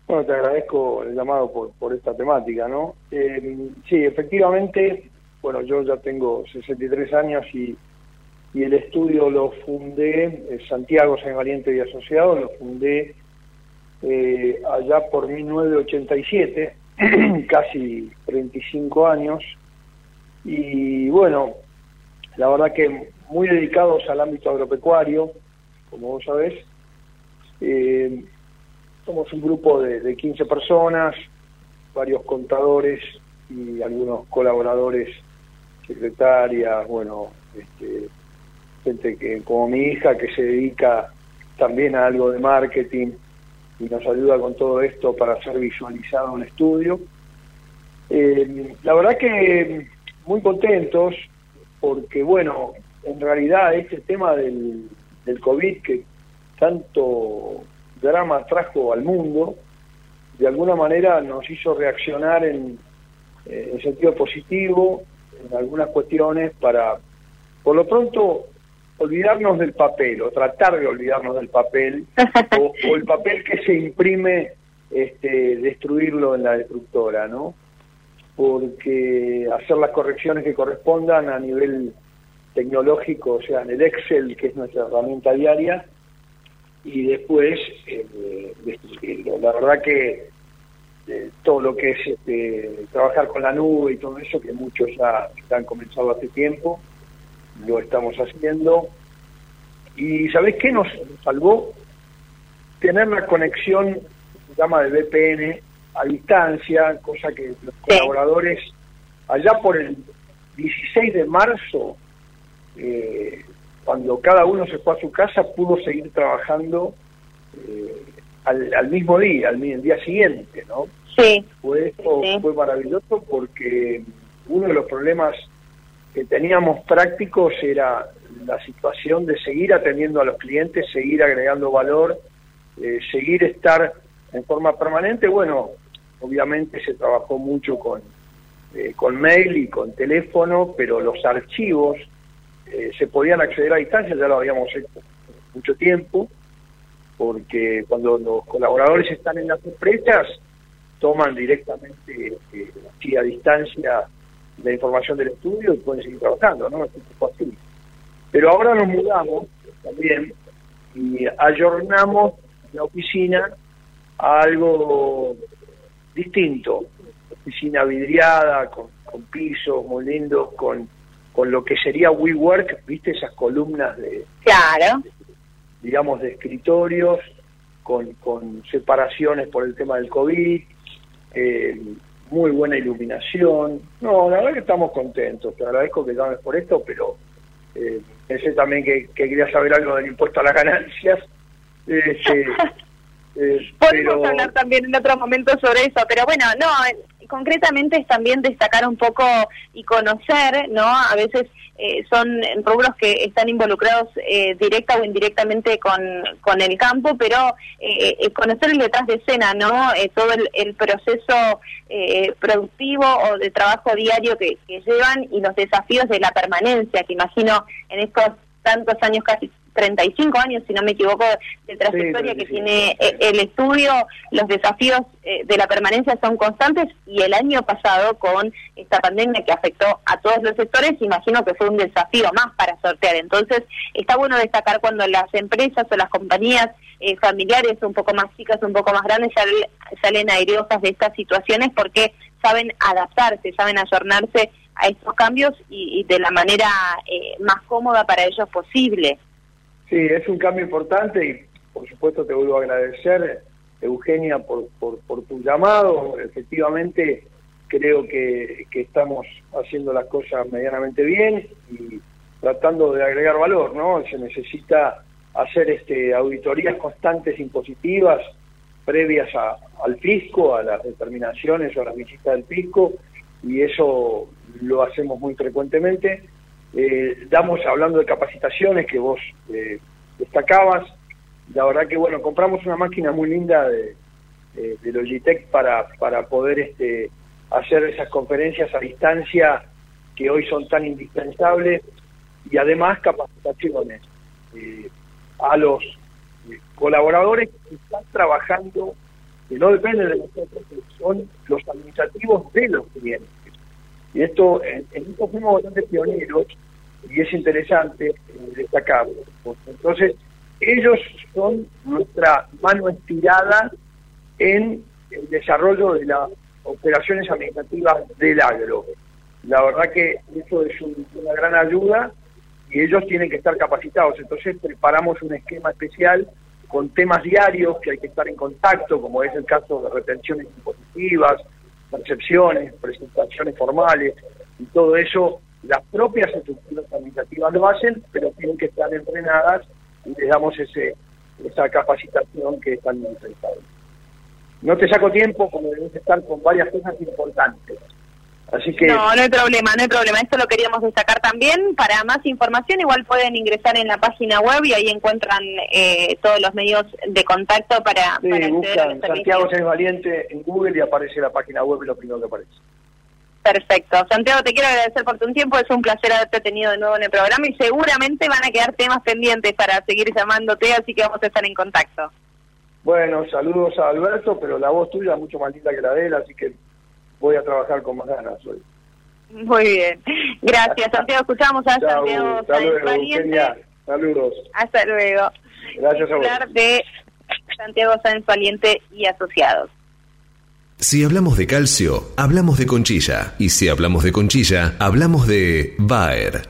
Bueno, te agradezco el llamado por, por esta temática, ¿no? sí, efectivamente, bueno, yo ya tengo 63 años y y el estudio lo fundé, eh, Santiago San Valiente y Asociado, lo fundé eh, allá por 1987, casi 35 años, y bueno, la verdad que muy dedicados al ámbito agropecuario, como vos sabés, eh, somos un grupo de, de 15 personas, varios contadores y algunos colaboradores, secretarias, bueno, este, que como mi hija que se dedica también a algo de marketing y nos ayuda con todo esto para hacer visualizado un estudio. Eh, la verdad que muy contentos porque, bueno, en realidad este tema del, del COVID que tanto drama trajo al mundo, de alguna manera nos hizo reaccionar en, eh, en sentido positivo en algunas cuestiones para, por lo pronto, olvidarnos del papel o tratar de olvidarnos del papel o, o el papel que se imprime este, destruirlo en la destructora, ¿no? Porque hacer las correcciones que correspondan a nivel tecnológico, o sea, en el Excel, que es nuestra herramienta diaria, y después eh, destruirlo. La verdad que eh, todo lo que es este, trabajar con la nube y todo eso, que muchos ya han comenzado hace tiempo, lo estamos haciendo. Y ¿sabés qué nos salvó? Tener la conexión llama de VPN a distancia, cosa que los colaboradores allá por el 16 de marzo, eh, cuando cada uno se fue a su casa, pudo seguir trabajando eh, al, mismo día, al, día siguiente, ¿no? Sí. Fue, fue maravilloso porque uno de los problemas que teníamos prácticos era la situación de seguir atendiendo a los clientes, seguir agregando valor, eh, seguir estar en forma permanente, bueno, obviamente se trabajó mucho con, eh, con mail y con teléfono, pero los archivos eh, se podían acceder a distancia, ya lo habíamos hecho mucho tiempo, porque cuando los colaboradores están en las empresas, toman directamente eh, a distancia la información del estudio y pueden seguir trabajando, ¿no? Es así. Pero ahora nos mudamos también y ayornamos la oficina algo distinto. Oficina vidriada, con, con pisos muy lindos, con, con lo que sería WeWork, ¿viste? Esas columnas de. Claro. digamos, de escritorios, con, con separaciones por el tema del COVID, eh, muy buena iluminación. No, la verdad que estamos contentos. Te agradezco que llames por esto, pero eh, pensé también que, que querías saber algo del impuesto a las ganancias. Este, Eh, Podemos hablar también en otro momento sobre eso, pero bueno, no, eh, concretamente es también destacar un poco y conocer, ¿no? A veces eh, son rubros que están involucrados eh, directa o indirectamente con, con el campo, pero conocer el detrás de escena, ¿no? todo el, proceso productivo o de trabajo diario que, que llevan y los desafíos de la permanencia, que imagino en estos tantos años casi 35 años, si no me equivoco, de trayectoria que tiene eh, el estudio, los desafíos eh, de la permanencia son constantes y el año pasado con esta pandemia que afectó a todos los sectores, imagino que fue un desafío más para sortear. Entonces, está bueno destacar cuando las empresas o las compañías eh, familiares un poco más chicas, un poco más grandes, salen, salen airosas de estas situaciones porque saben adaptarse, saben ayornarse a estos cambios y, de la manera más cómoda para ellos posible. Sí, es un cambio importante y por supuesto te vuelvo a agradecer, Eugenia, por, por, tu llamado. Efectivamente, creo que, que, estamos haciendo las cosas medianamente bien y tratando de agregar valor, ¿no? Se necesita hacer este auditorías constantes impositivas previas al fisco, a las determinaciones o a las visitas del fisco, y eso lo hacemos muy frecuentemente eh, damos, hablando de capacitaciones que vos eh, destacabas, la verdad que bueno, compramos una máquina muy linda de, de, Logitech para, para poder este, hacer esas conferencias a distancia que hoy son tan indispensables y además capacitaciones eh, a los colaboradores que están trabajando, que no dependen de nosotros, son los administrativos de los clientes. Y esto, en, esto fuimos bastante pioneros y es interesante eh, destacarlo. Entonces, ellos son nuestra mano estirada en el desarrollo de las operaciones administrativas del agro. La verdad que eso es una gran ayuda y ellos tienen que estar capacitados. Entonces preparamos un esquema especial con temas diarios que hay que estar en contacto, como es el caso de retenciones impositivas, percepciones, presentaciones formales, y todo eso, las propias estructuras administrativas lo hacen, pero tienen que estar entrenadas y les damos ese, esa capacitación que es tan necesaria. No te saco tiempo, como debes estar con varias cosas importantes. Así que... No, no hay problema, no hay problema. Esto lo queríamos destacar también. Para más información, igual pueden ingresar en la página web y ahí encuentran eh, todos los medios de contacto para, sí, buscan Santiago es Valiente en Google y aparece la página web lo primero que aparece. Perfecto. Santiago, te quiero agradecer por tu tiempo. Es un placer haberte tenido de nuevo en el programa y seguramente van a quedar temas pendientes para seguir llamándote, así que vamos a estar en contacto. Bueno, saludos a Alberto, pero la voz tuya es mucho más linda que la de él, así que voy a trabajar con más ganas hoy. Muy bien. Gracias, Santiago. Escuchamos a Chau, Santiago Sáenz. Saludos. Hasta luego. Gracias a vos. Hablar de Santiago Sáenz Valiente y Asociados. Si hablamos de calcio, hablamos de conchilla. Y si hablamos de conchilla, hablamos de Bayer.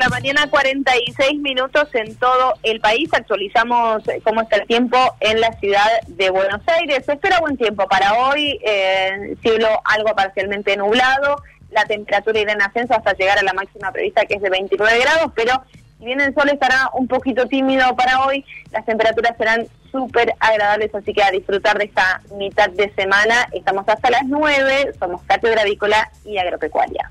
La mañana, 46 minutos en todo el país. Actualizamos eh, cómo está el tiempo en la ciudad de Buenos Aires. Se espera buen tiempo para hoy, eh, cielo algo parcialmente nublado, la temperatura irá en ascenso hasta llegar a la máxima prevista que es de 29 grados, pero si bien el sol estará un poquito tímido para hoy, las temperaturas serán súper agradables, así que a disfrutar de esta mitad de semana. Estamos hasta las 9, somos Cátedra Avícola y Agropecuaria.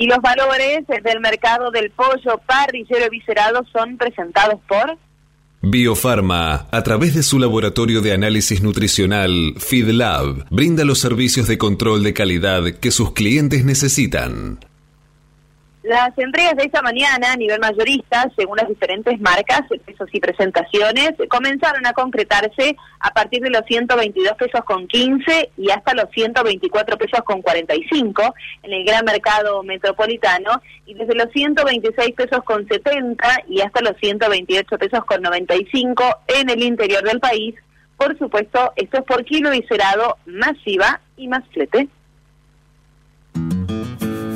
Y los valores del mercado del pollo parrillero eviscerado son presentados por Biofarma, a través de su laboratorio de análisis nutricional, FeedLab, brinda los servicios de control de calidad que sus clientes necesitan. Las entregas de esta mañana a nivel mayorista, según las diferentes marcas, pesos y presentaciones, comenzaron a concretarse a partir de los 122 pesos con 15 y hasta los 124 pesos con 45 en el gran mercado metropolitano y desde los 126 pesos con 70 y hasta los 128 pesos con 95 en el interior del país. Por supuesto, esto es por kilo viscerado, masiva y más flete.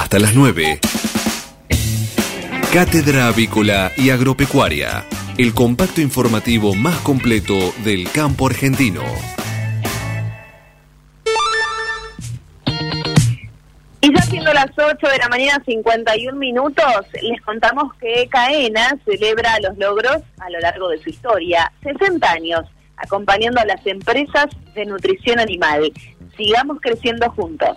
Hasta las 9. Cátedra Avícola y Agropecuaria, el compacto informativo más completo del campo argentino. Y ya siendo las 8 de la mañana 51 minutos, les contamos que Caena celebra los logros a lo largo de su historia, 60 años, acompañando a las empresas de nutrición animal. Sigamos creciendo juntos.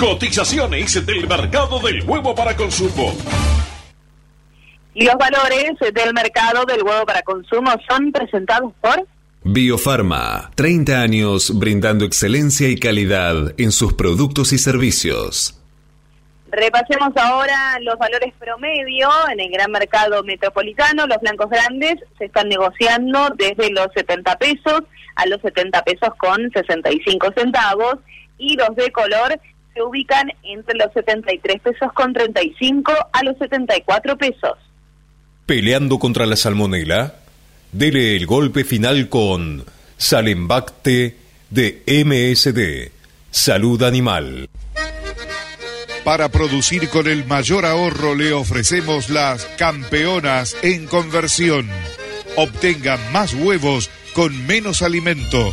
Cotizaciones del mercado del huevo para consumo. Y los valores del mercado del huevo para consumo son presentados por Biofarma, 30 años brindando excelencia y calidad en sus productos y servicios. Repasemos ahora los valores promedio en el gran mercado metropolitano. Los blancos grandes se están negociando desde los 70 pesos a los 70 pesos con 65 centavos y los de color se ubican entre los 73 pesos con 35 a los 74 pesos. Peleando contra la salmonela, dele el golpe final con Salembacte de MSD, Salud Animal. Para producir con el mayor ahorro le ofrecemos las campeonas en conversión. Obtenga más huevos con menos alimento,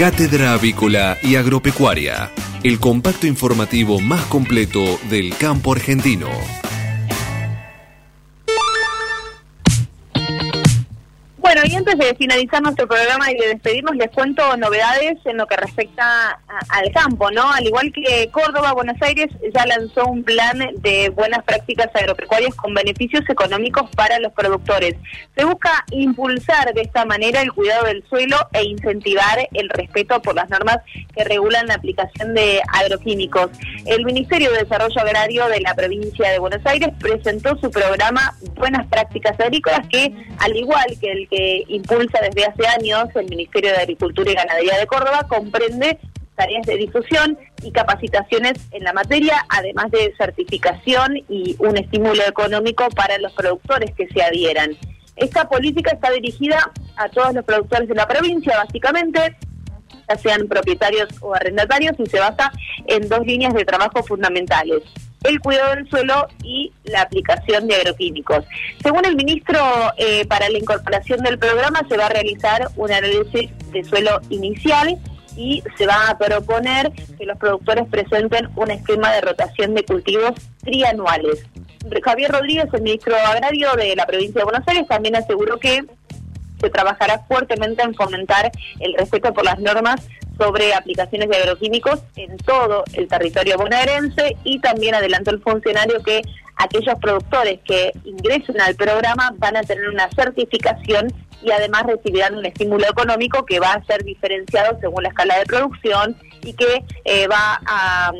Cátedra Avícola y Agropecuaria, el compacto informativo más completo del campo argentino. Bueno, y antes de finalizar nuestro programa y de despedirnos, les cuento novedades en lo que respecta al campo, ¿no? Al igual que Córdoba, Buenos Aires ya lanzó un plan de buenas prácticas agropecuarias con beneficios económicos para los productores. Se busca impulsar de esta manera el cuidado del suelo e incentivar el respeto por las normas que regulan la aplicación de agroquímicos. El Ministerio de Desarrollo Agrario de la provincia de Buenos Aires presentó su programa Buenas Prácticas Agrícolas que, al igual que el que impulsa desde hace años el Ministerio de Agricultura y Ganadería de Córdoba, comprende tareas de difusión y capacitaciones en la materia, además de certificación y un estímulo económico para los productores que se adhieran. Esta política está dirigida a todos los productores de la provincia, básicamente, ya sean propietarios o arrendatarios, y se basa en dos líneas de trabajo fundamentales el cuidado del suelo y la aplicación de agroquímicos. Según el ministro, eh, para la incorporación del programa se va a realizar un análisis de suelo inicial y se va a proponer que los productores presenten un esquema de rotación de cultivos trianuales. Javier Rodríguez, el ministro agrario de la provincia de Buenos Aires, también aseguró que se trabajará fuertemente en fomentar el respeto por las normas sobre aplicaciones de agroquímicos en todo el territorio bonaerense y también adelantó el funcionario que aquellos productores que ingresen al programa van a tener una certificación y además recibirán un estímulo económico que va a ser diferenciado según la escala de producción y que eh, va a,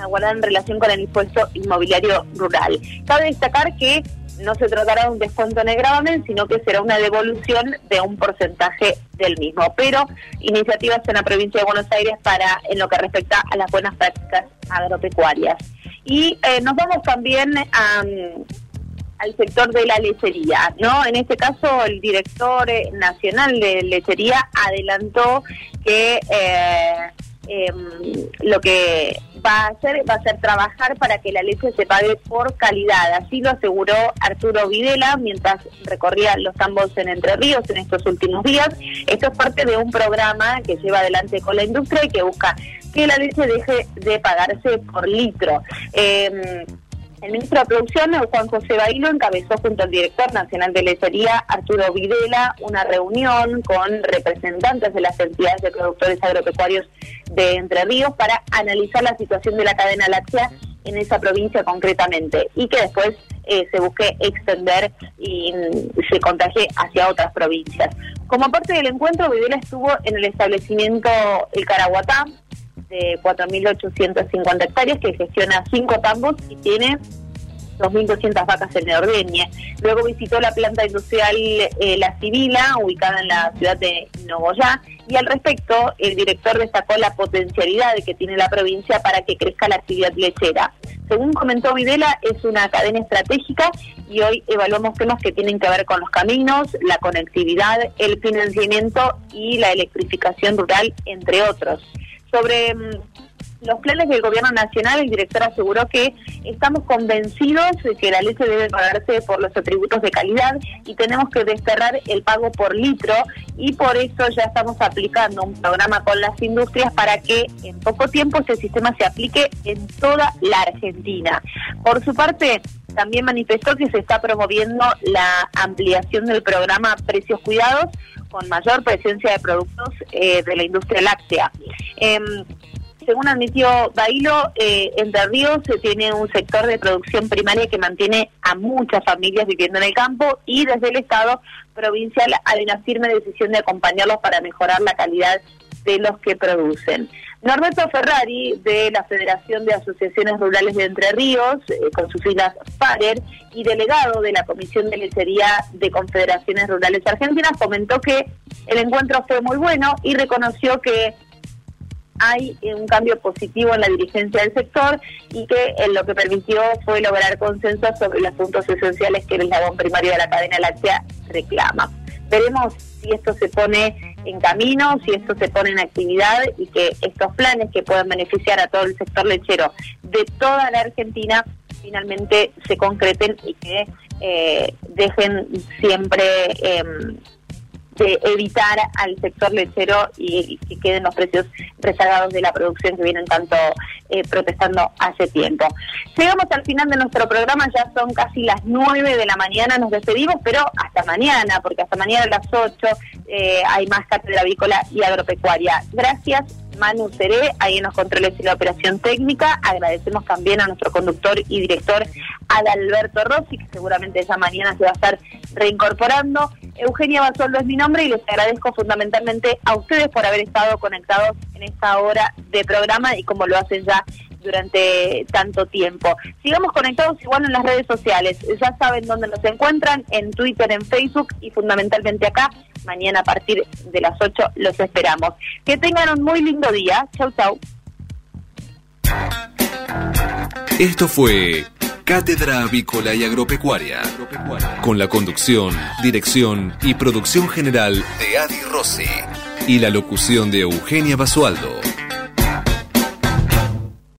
a guardar en relación con el impuesto inmobiliario rural. Cabe destacar que no se tratará de un descuento en el gravamen, sino que será una devolución de un porcentaje del mismo. Pero iniciativas en la provincia de Buenos Aires para en lo que respecta a las buenas prácticas agropecuarias. Y eh, nos vamos también al sector de la lechería, ¿no? En este caso, el director eh, nacional de lechería adelantó que eh, em, lo que va a hacer va a ser trabajar para que la leche se pague por calidad. Así lo aseguró Arturo Videla mientras recorría los tambos en Entre Ríos en estos últimos días. Esto es parte de un programa que lleva adelante con la industria y que busca que la leche deje de pagarse por litro. Eh, el ministro de Producción, Juan José Bailo, encabezó junto al director nacional de lechería, Arturo Videla, una reunión con representantes de las entidades de productores agropecuarios de Entre Ríos para analizar la situación de la cadena láctea en esa provincia concretamente y que después eh, se busque extender y se contagie hacia otras provincias. Como parte del encuentro, Videla estuvo en el establecimiento El Caraguatá, de 4.850 hectáreas que gestiona cinco tambos y tiene 2.200 vacas en ordeñe. Luego visitó la planta industrial eh, La Civila, ubicada en la ciudad de Nogoyá, y al respecto el director destacó la potencialidad que tiene la provincia para que crezca la actividad lechera. Según comentó Videla, es una cadena estratégica y hoy evaluamos temas que tienen que ver con los caminos, la conectividad, el financiamiento y la electrificación rural, entre otros. Sobre mm, los planes del gobierno nacional, el director aseguró que estamos convencidos de que la leche debe pagarse por los atributos de calidad y tenemos que desterrar el pago por litro y por eso ya estamos aplicando un programa con las industrias para que en poco tiempo este sistema se aplique en toda la Argentina. Por su parte, también manifestó que se está promoviendo la ampliación del programa Precios Cuidados con mayor presencia de productos eh, de la industria láctea. Em, según admitió Bailo, eh, Entre se tiene un sector de producción primaria que mantiene a muchas familias viviendo en el campo y desde el Estado provincial hay una firme decisión de acompañarlos para mejorar la calidad de los que producen. Norberto Ferrari, de la Federación de Asociaciones Rurales de Entre Ríos, eh, con sus siglas FARER, y delegado de la Comisión de Lechería de Confederaciones Rurales Argentinas, comentó que el encuentro fue muy bueno y reconoció que hay un cambio positivo en la dirigencia del sector y que lo que permitió fue lograr consenso sobre los puntos esenciales que el eslabón primario de la cadena láctea reclama. Veremos si esto se pone en camino, si esto se pone en actividad y que estos planes que puedan beneficiar a todo el sector lechero de toda la Argentina finalmente se concreten y que eh, dejen siempre em, de evitar al sector lechero y, que queden los precios rezagados de la producción que vienen tanto eh, protestando hace tiempo. Llegamos al final de nuestro programa, ya son casi las 9 de la mañana, nos despedimos, pero hasta mañana, porque hasta mañana a las 8 eh, hay más cátedra avícola y agropecuaria. Gracias. Manu Seré, ahí en los controles y la operación técnica. Agradecemos también a nuestro conductor y director Adalberto Rossi, que seguramente esa mañana se va a estar reincorporando. Eugenia Basoldo es mi nombre y les agradezco fundamentalmente a ustedes por haber estado conectados en esta hora de programa y como lo hacen ya durante tanto tiempo. Sigamos conectados igual en las redes sociales. Ya saben dónde nos encuentran, en Twitter, en Facebook y fundamentalmente acá. Mañana a partir de las 8 los esperamos. Que tengan un muy lindo día. Chau, chau. Esto fue Cátedra Avícola y Agropecuaria. Con la conducción, dirección y producción general de Adi Rossi. Y la locución de Eugenia Basualdo.